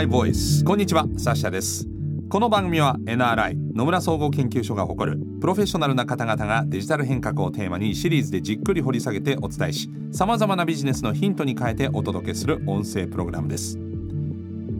NRI Voice こんにちはサッシャです。この番組は NRI 野村総合研究所が誇るプロフェッショナルな方々がデジタル変革をテーマにシリーズでじっくり掘り下げてお伝えしさまざまなビジネスのヒントに変えてお届けする音声プログラムです。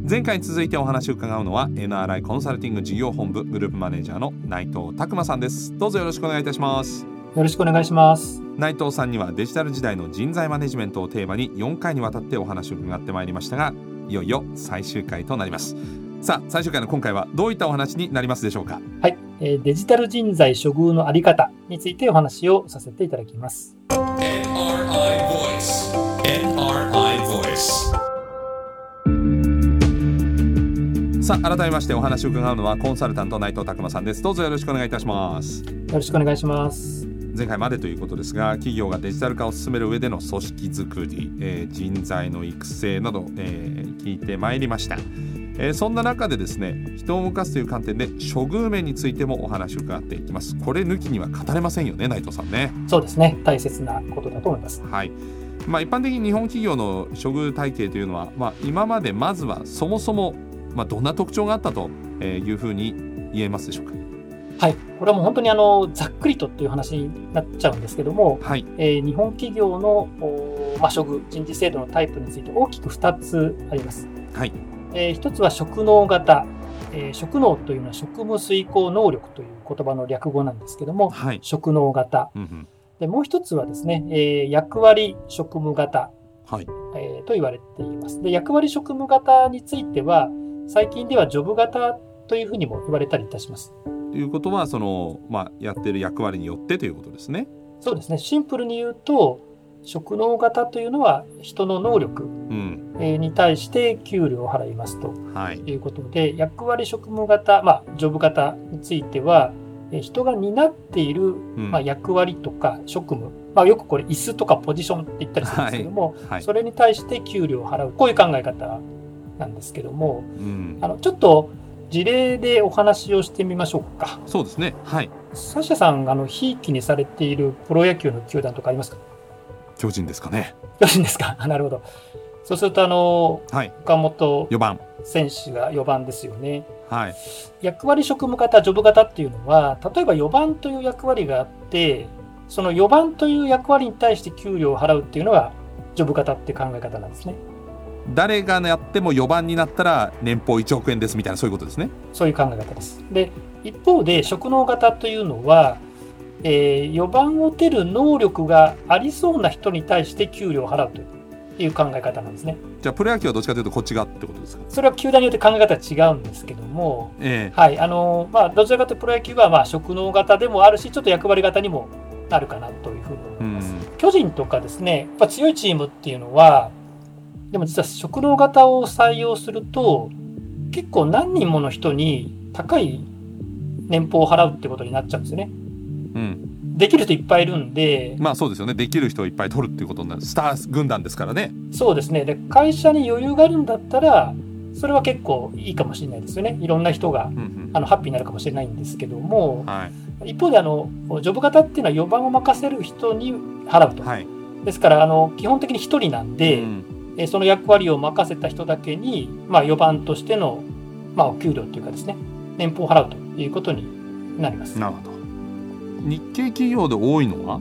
前回に続いてお話を伺うのは NRI コンサルティング事業本部グループマネージャーの内藤拓馬さんです。どうぞよろしくお願いいたします。よろしくお願いします。内藤さんにはデジタル時代の人材マネジメントをテーマに4回にわたってお話を伺ってまいりましたがいよいよ最終回となります。さあ最終回の今回はどういったお話になりますでしょうか？はい、えーデジタル人材処遇のあり方についてお話をさせていただきます。NRI Voice. NRI Voice. さあ改めましてお話を伺うのはコンサルタント内藤拓馬さんです。どうぞよろしくお願いいたします。よろしくお願いします前回までということですが企業がデジタル化を進める上での組織づくり、えー人材の育成など、えー聞いてまいりました、えーそんな中でですね人を動かすという観点で処遇面についてもお話を伺っていきます。これ抜きには語れませんよね内藤さんね。そうですね。大切なことだと思います。はい。まあ、一般的に日本企業の処遇体系というのは、まあ、今までまずはそもそも、まあ、どんな特徴があったというふうに言えますでしょうか？はい。これはもう本当にあのざっくりとっていう話になっちゃうんですけども、はい。えー日本企業の、おまあ、処遇人事制度のタイプについて大きく2つあります、はい。え1つは職能型、えー職能というのは職務遂行能力という言葉の略語なんですけどもはい、職能型。うんうん。でもう一つはですね、えー役割職務型、はい。えーと言われています。で、役割職務型については、最近ではジョブ型というふうにも言われたりいたします。ということはその、まあ、やってる役割によってということですね。そうですね。シンプルに言うと、職能型というのは人の能力に対して給料を払いますとはい。いうことで、役割職務型、まあ、ジョブ型については、えー人が担っているうん。まあ、役割とか職務、まあ、よくこれ椅子とかポジションって言ったりするんですけども、はい。それに対して給料を払う。こういう考え方なんですけどもうん。あのちょっと事例でお話をしてみましょうか。そうですね。はい。サシャさんあのひいきにされているプロ野球の球団とかありますか？よ巨人ですかね。ろしいですか？あ なるほど。そうするとあのはい。岡本4番。選手が4番ですよね。はい。役割職務型、ジョブ型っていうのは、例えば4番という役割があって、その4番という役割に対して給料を払うっていうのが、ジョブ型って考え方なんですね。誰がやっても4番になったら年俸1億円ですみたいなそういうことですね。そういう考え方です。で、一方で、職能型というのは、えー4番を打てる能力がありそうな人に対して給料を払うという考え方なんですね。じゃあプロ野球はどっちかというとこっち側ってことですか？それは球団によって考え方は違うんですけども、えはい、あのまあ、どちらかというとプロ野球はまあ職能型でもあるし、ちょっと役割型にもなるかなというふうに思います。巨人とかですね、やっぱ強いチームっていうのは、でも実は職能型を採用すると、結構何人もの人に高い年俸を払うってことになっちゃうんですよね。うんできる人いっぱいいるんで、まあそうですよねできる人をいっぱい取るっていうことになるスター軍団ですからね。そうですね。で、会社に余裕があるんだったら、それは結構いいかもしれないですよね。いろんな人がうんうんあのハッピーになるかもしれないんですけども、はい一方であの、ジョブ型っていうのは4番を任せる人に払うと。はい。ですから、あの基本的に1人なんで、うんえーその役割を任せた人だけに、まあ、4番としての、まあ、お給料というかですね、年俸を払うということになります。なるほど。日系企業で多いのは？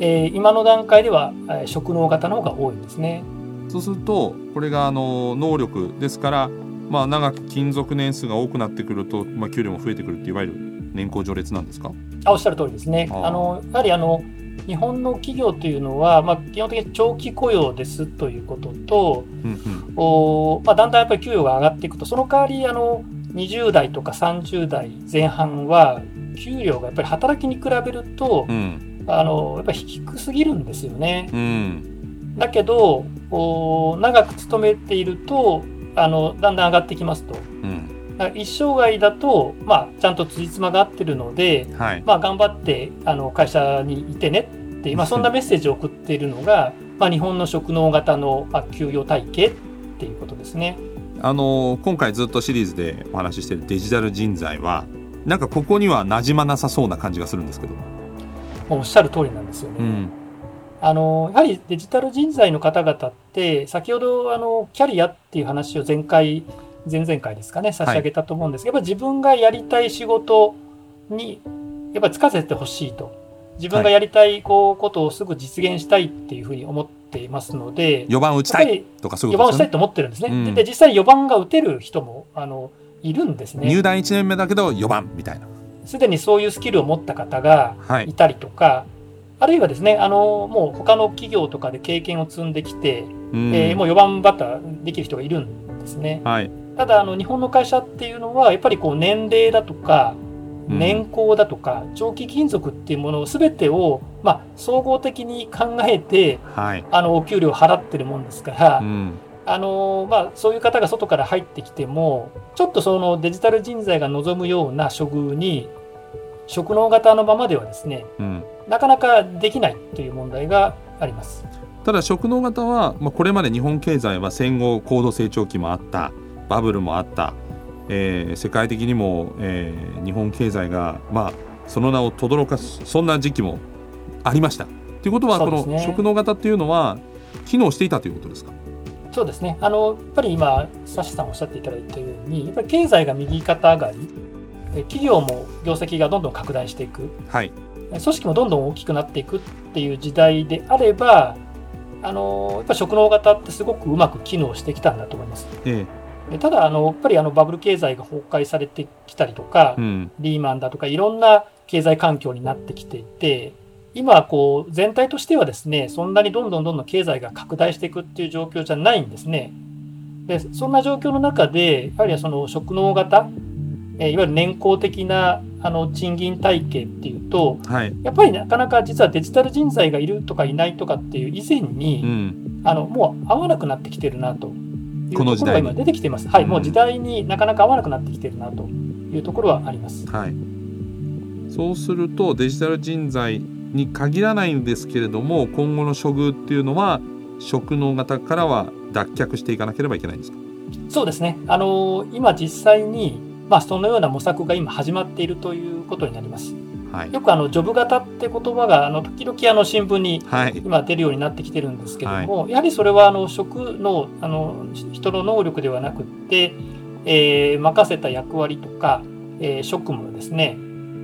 えー今の段階では、えー職能型の方が多いんですね。そうするとこれがあの能力ですから、まあ、長く勤続年数が多くなってくると、まあ、給料も増えてくるっていわゆる年功序列なんですか？あおっしゃる通りですね。あのやはりあの日本の企業というのは、まあ、基本的に長期雇用ですということと、うんうんおまあ、だんだんやっぱり給与が上がっていくと、その代わりあの20代とか30代前半は、給料がやっぱり働きに比べると、うんあのやっぱり低すぎるんですよね。うんだけど、お長く勤めているとあの、だんだん上がってきますと。うんだから一生涯だと、まあ、ちゃんと辻褄が合ってるので、はいまあ、頑張ってあの会社にいてねってまあ、そんなメッセージを送っているのが、まあ、日本の職能型の、まあ、給与体系っていうことですね。あの今回ずっとシリーズでお話ししているデジタル人材はなんかここには馴染まなさそうな感じがするんですけど。おっしゃる通りなんですよね。うんあのやはりデジタル人材の方々って先ほどあのキャリアっていう話を前回前々回ですかね、差し上げたと思うんです。けど、やっぱ自分がやりたい仕事に、やっぱりつかせてほしいと。自分がやりたいこうことをすぐ実現したいっていうふうに思っていますので、4番打ちたいとかそういう4ことですね。番をしたいと思ってるんですね。うん。で、実際4番が打てる人も、あの、いるんですね。入団1年目だけど4番みたいな。すでにそういうスキルを持った方がはい。いたりとか、あるいはですね、あの、もう他の企業とかで経験を積んできて、うん。えーもう4番バッターできる人がいるんですね。はいただ、あの、日本の会社っていうのは、やっぱりこう、年齢だとか、うん。年功だとか、長期勤続っていうものを全てを、まあ、総合的に考えて、はい。あの、お給料を払ってるもんですから、うん。あのまあ、そういう方が外から入ってきても、ちょっとそのデジタル人材が望むような処遇に、職能型のままではですね、うん。なかなかできないという問題があります。ただ職能型は、まあ、これまで日本経済は戦後高度成長期もあったバブルもあった、えー世界的にも、えー日本経済が、まあ、その名を轟かすそんな時期もありました。ということは、ねの職能型っていうのは機能していたということですか？そうですね。あの、やっぱり今、サシさんおっしゃっていただいたように、やっぱり経済が右肩上がり、え企業も業績がどんどん拡大していく、はい、組織もどんどん大きくなっていくっていう時代であれば、あの、やっぱ職能型ってすごくうまく機能してきたんだと思います。えでただあの、やっぱりあのバブル経済が崩壊されてきたりとか、ーうん。リーマンだとかいろんな経済環境になってきていて、今こう全体としてはですね、そんなにどんどんどんどん経済が拡大していくっていう状況じゃないんですね。で、そんな状況の中で、やはりその職能型、えーいわゆる年功的なあの賃金体系っていうと、はい。やっぱりなかなか実はデジタル人材がいるとかいないとかっていう以前に、うん。あのもう合わなくなってきてるなというこの時代にところが今出てきています。はい、うんもう時代になかなか合わなくなってきてるなというところはあります。はい、そうするとデジタル人材に限らないんですけれども今後の処遇っていうのは職能型からは脱却していかなければいけないんですか？そうですね。あの今実際に、まあ、そのような模索が今始まっているということになります。はい。よくあのジョブ型って言葉があの時々あの新聞にはい。今出るようになってきてるんですけれども、やはりそれはあの職のあの人の能力ではなくって、えー任せた役割とか、えー職務ですね、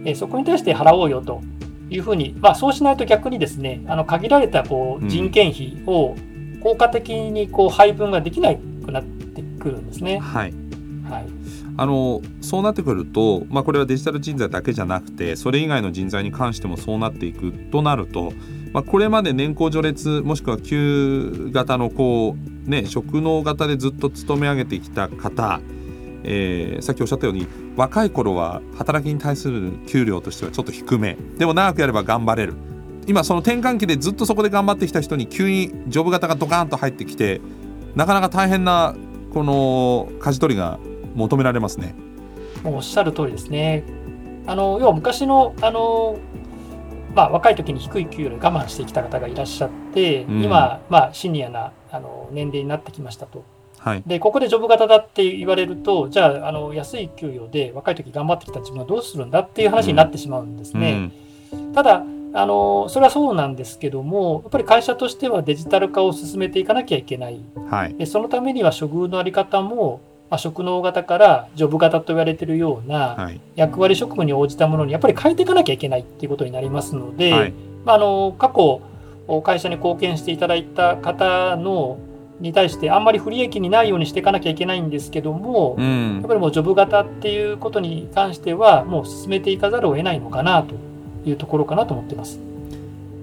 えーそこに対して払おうよというふうに、まあ、そうしないと逆にですねあの限られたこううん。人件費を効果的にこう配分ができなくなってくるんですね。はい。はい、あのそうなってくると、まあ、これはデジタル人材だけじゃなくてそれ以外の人材に関してもそうなっていくとなると、まあ、これまで年功序列もしくは旧型のこう、ね、職能型でずっと勤め上げてきた方、えーさっきおっしゃったように若い頃は働きに対する給料としてはちょっと低め。でも長くやれば頑張れる。今その転換期でずっとそこで頑張ってきた人に急にジョブ型がドカーンと入ってきてなかなか大変なこの舵取りが求められますね。もうおっしゃる通りですね。あの要は昔のあの、まあ、若い時に低い給料で我慢してきた方がいらっしゃって、うん今、まあ、シニアなあの年齢になってきましたと。はいでここでジョブ型だって言われるとじゃああの安い給与で若い時頑張ってきた自分はどうするんだっていう話になってしまうんですね。ただあのそれはそうなんですけどもやっぱり会社としてはデジタル化を進めていかなきゃいけないうんはいでそのためには処遇のあり方も、まあ、職能型からジョブ型と言われているようなはい。役割職務に応じたものにやっぱり変えていかなきゃいけないっていうことになりますので、はい。まあ、あの過去会社に貢献していただいた方のに対してあんまり不利益にないようにしていかなきゃいけないんですけども、やうん。っぱりもうジョブ型っていうことに関してはもう進めていかざるを得ないのかなというところかなと思ってます。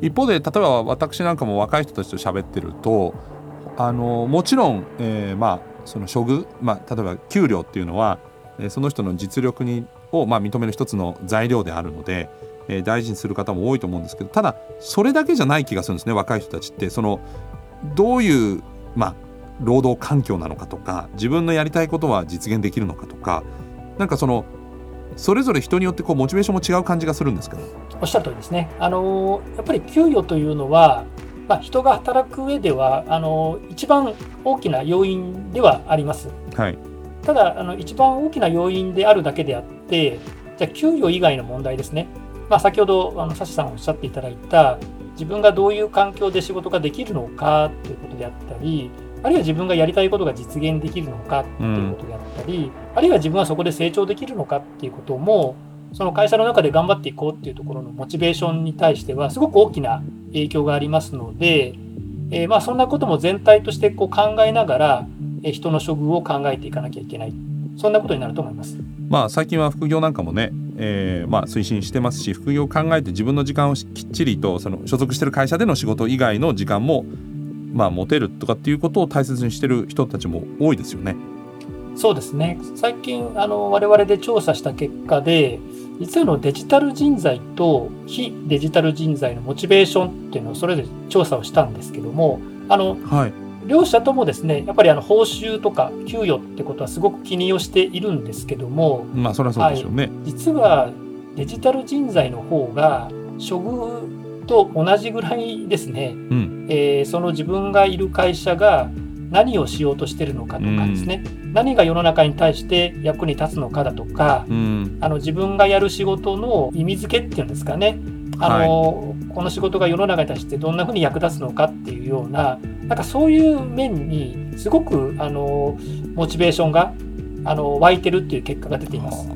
一方で例えば私なんかも若い人たちと喋ってるとあのもちろん、えーまあその処遇、まあ、例えば給料っていうのは、その人の実力にを、まあ、認める一つの材料であるので、え大事にする方も多いと思うんですけどただそれだけじゃない気がするんですね若い人たちってそのどういう、まあ、労働環境なのかとか自分のやりたいことは実現できるのかとかなんかそのそれぞれ人によってこうモチベーションも違う感じがするんですけど。おっしゃる通りですね。あのやっぱり給与というのは、まあ、人が働く上ではあの一番大きな要因ではあります。はい。ただあの一番大きな要因であるだけであってじゃあ給与以外の問題ですね、まあ、先ほどあのサシさんおっしゃっていただいた自分がどういう環境で仕事ができるのかということであったりあるいは自分がやりたいことが実現できるのかということであっったり、あるいは自分はそこで成長できるのかっていうことも、その会社の中で頑張っていこうっていうところのモチベーションに対しては、すごく大きな影響がありますので、えーまあそんなことも全体としてこう考えながら、えー人の処遇を考えていかなきゃいけない。そんなことになると思います。まあ最近は副業なんかもね、えーまあ推進してますし副業を考えて自分の時間をしきっちりとその所属してる会社での仕事以外の時間もまあ持てるとかっていうことを大切にしてる人たちも多いですよね。そうですね。最近、あの、我々で調査した結果で、実はあのデジタル人材と非デジタル人材のモチベーションっていうのをそれぞれ調査をしたんですけども、あの、はい。両者ともですね、やっぱりあの報酬とか給与ってことはすごく気にをしているんですけども、まあそれはそうでしょうね。実はデジタル人材の方が処遇と同じぐらいですね、うん。えーその自分がいる会社が何をしようとしてるのかとかですね、何が世の中に対して役に立つのかだとか、うん。あの自分がやる仕事の意味付けっていうんですかね、あのこの仕事が世の中に対してどんなふうに役立つのかっていうような、なんかそういう面にすごくあのモチベーションがあの湧いてるっていう結果が出ています。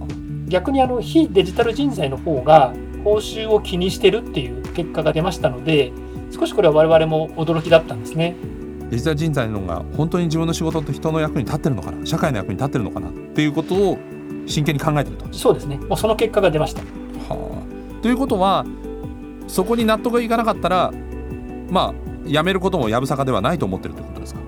逆にあの非デジタル人材の方が報酬を気にしてるっていう結果が出ましたので、少しこれは我々も驚きだったんですね。デジタル人材の方が本当に自分の仕事って人の役に立ってるのかな？社会の役に立ってるのかなっていうことを真剣に考えてると。そうですね。もうその結果が出ました。はあ、ということはそこに納得がいかなかったらまあ辞めることもやぶさかではないと思ってるってことですか？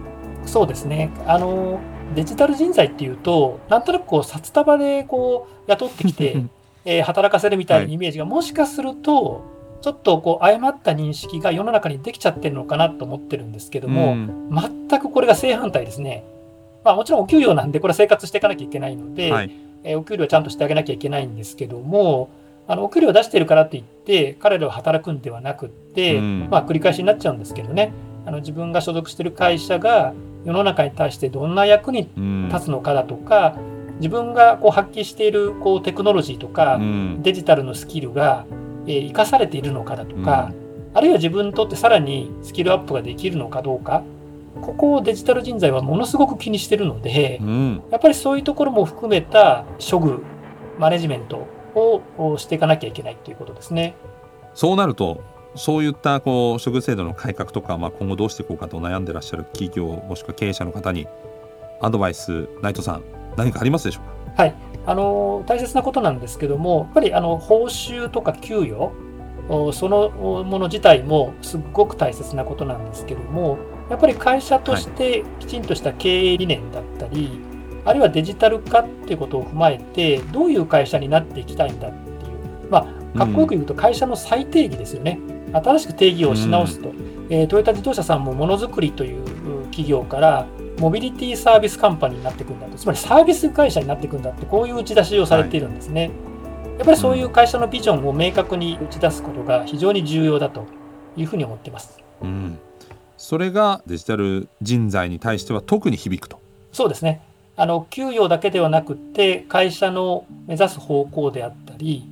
そうですね。あの、デジタル人材っていうと、なんとなくこう、札束でこう、雇ってきて、えー働かせるみたいなイメージが、もしかすると、ちょっとこう、誤った認識が世の中にできちゃってるのかなと思ってるんですけども、ん。全くこれが正反対ですね。まあもちろんお給料なんで、これは生活していかなきゃいけないので、はい、えーお給料はちゃんとしてあげなきゃいけないんですけども、あのお給料を出してるからといって、彼らは働くんではなくって、うん。まあ、繰り返しになっちゃうんですけどね、あの自分が所属している会社が世の中に対してどんな役にうん。立つのかだとか、自分がこう発揮しているこうテクノロジーとか、うん。デジタルのスキルが、えー生かされているのかだとか、あるいは自分にとってさらにスキルアップができるのかどうか、ここをデジタル人材はものすごく気にしてるので、うん。やっぱりそういうところも含めた処遇、マネジメントををしていかなきゃいけないということですね。そうなるとそういったこう処遇制度の改革とか、まあ、今後どうしていこうかと悩んでらっしゃる企業もしくは経営者の方にアドバイス内藤さん何かありますでしょうか？はい、あの大切なことなんですけども、やっぱりあの報酬とか給与、おそのもの自体もすっごく大切なことなんですけども、やっぱり会社としてきちんとした経営理念だったり、あるいはデジタル化っていうことを踏まえて、どういう会社になっていきたいんだっていう、まあ、かっこよく言うと会社の再定義ですよね。新しく定義をし直すと。えートヨタ自動車さんもものづくりという企業から、モビリティサービスカンパニーになっていくんだと、つまりサービス会社になっていくんだって、こういう打ち出しをされているんですね。やっぱりそういう会社のビジョンを明確に打ち出すことが非常に重要だというふうに思っています。うん、それがデジタル人材に対しては特に響くと。そうですね。あの給与だけではなくって会社の目指す方向であったり、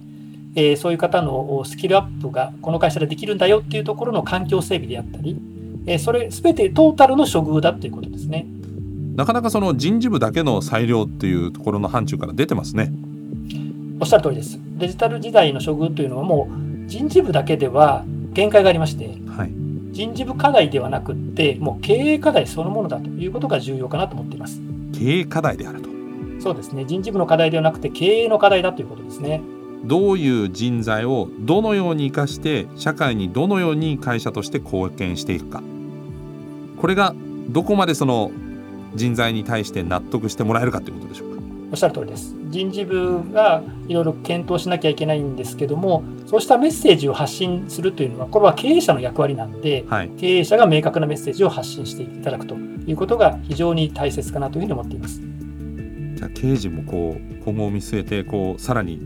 えーそういう方のスキルアップがこの会社でできるんだよっていうところの環境整備であったり、えーそれ全てトータルの処遇だということですね。なかなかその人事部だけの裁量っていうところの範疇から出てますね。おっしゃる通りです。デジタル時代の処遇というのはもう人事部だけでは限界がありまして、はい。人事部課題ではなくってもう経営課題そのものだということが重要かなと思っています。経営課題であると。そうですね。人事部の課題ではなくて経営の課題だということですね。どういう人材をどのように生かして社会にどのように会社として貢献していくかこれがどこまでその人材に対して納得してもらえるかということでしょうか？おっしゃる通りです。人事部がいろいろ検討しなきゃいけないんですけども、そうしたメッセージを発信するというのは、これは経営者の役割なんで、はい。経営者が明確なメッセージを発信していただくということが非常に大切かなというふうに思っています。じゃあ経営陣もこう今後を見据えてこうさらに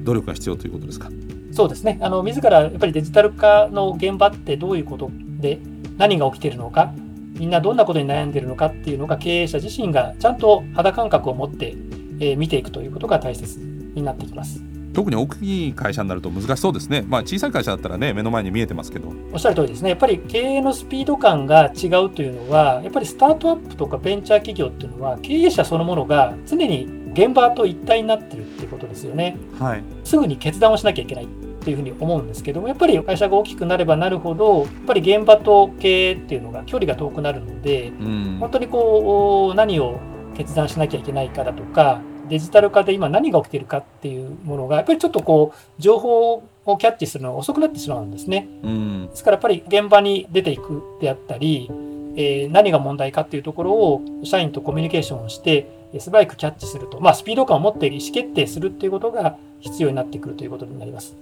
努力が必要ということですか。そうですね。あの自らやっぱりデジタル化の現場ってどういうことで何が起きているのか、みんなどんなことに悩んでいるのかっていうのが経営者自身がちゃんと肌感覚を持って、えー見ていくということが大切になってきます。特に大きい会社になると難しそうですね。まあ小さい会社だったらね目の前に見えてますけど。おっしゃる通りですね、やっぱり経営のスピード感が違うというのは、やっぱりスタートアップとかベンチャー企業っていうのは、経営者そのものが常に現場と一体になってるっていうことですよね。はい。すぐに決断をしなきゃいけないっていうふうに思うんですけども、やっぱり会社が大きくなればなるほど、やっぱり現場と経営っていうのが距離が遠くなるので、うん。本当にこう何を決断しなきゃいけないかだとかデジタル化で今何が起きているかっていうものがやっぱりちょっとこう情報をキャッチするのが遅くなってしまうんですね。うん。ですからやっぱり現場に出ていくであったり、えー何が問題かっていうところを社員とコミュニケーションをしてえー素早くキャッチすると、まあ、スピード感を持って意思決定するっていうことが必要になってくるということになります。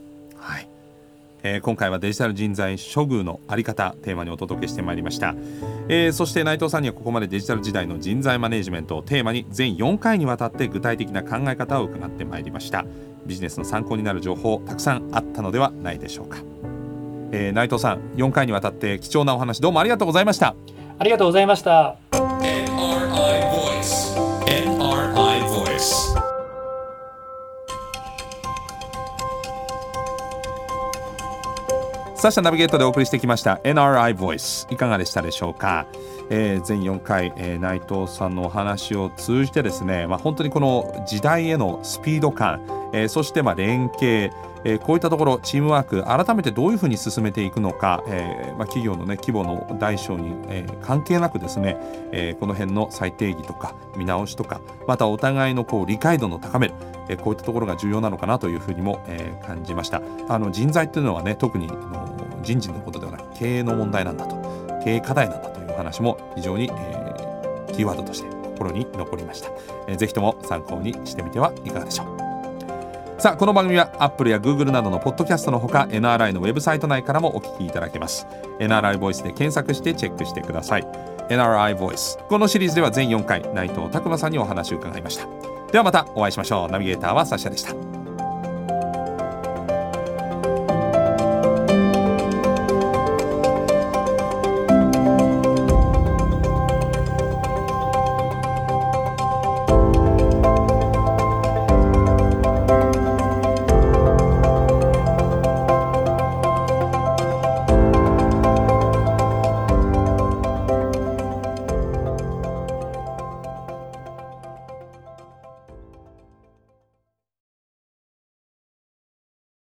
はい、えー今回はデジタル人材処遇のあり方テーマにお届けしてまいりました、えーそして内藤さんにはここまでデジタル時代の人材マネジメントをテーマに全4回にわたって具体的な考え方を伺ってまいりました。ビジネスの参考になる情報たくさんあったのではないでしょうか、えー内藤さん4回にわたって貴重なお話どうもありがとうございました。ありがとうございました。サッシャナビゲートでお送りしてきました NRI Voice いかがでしたでしょうか、えー全4回、えー内藤さんのお話を通じてですね、まあ、本当にこの時代へのスピード感、えーそしてまあ連携。えーこういったところチームワーク改めてどういうふうに進めていくのか、えーまあ、企業の、ね、規模の大小に、えー関係なくですね、えーこの辺の再定義とか見直しとかまたお互いのこう理解度の高める、えーこういったところが重要なのかなというふうにも、えー感じました。あの人材っていうのはね特にの人事のことではなく経営の問題なんだと経営課題なんだという話も非常に、えーキーワードとして心に残りました、えーぜひとも参考にしてみてはいかがでしょう。さあこの番組は Apple や Google などのポッドキャストのほか NRI のウェブサイト内からもお聞きいただけます。NRI ボイスで検索してチェックしてください。NRI ボイスこのシリーズでは全4回内藤拓磨さんにお話を伺いました。ではまたお会いしましょう。ナビゲーターはサッシャでした。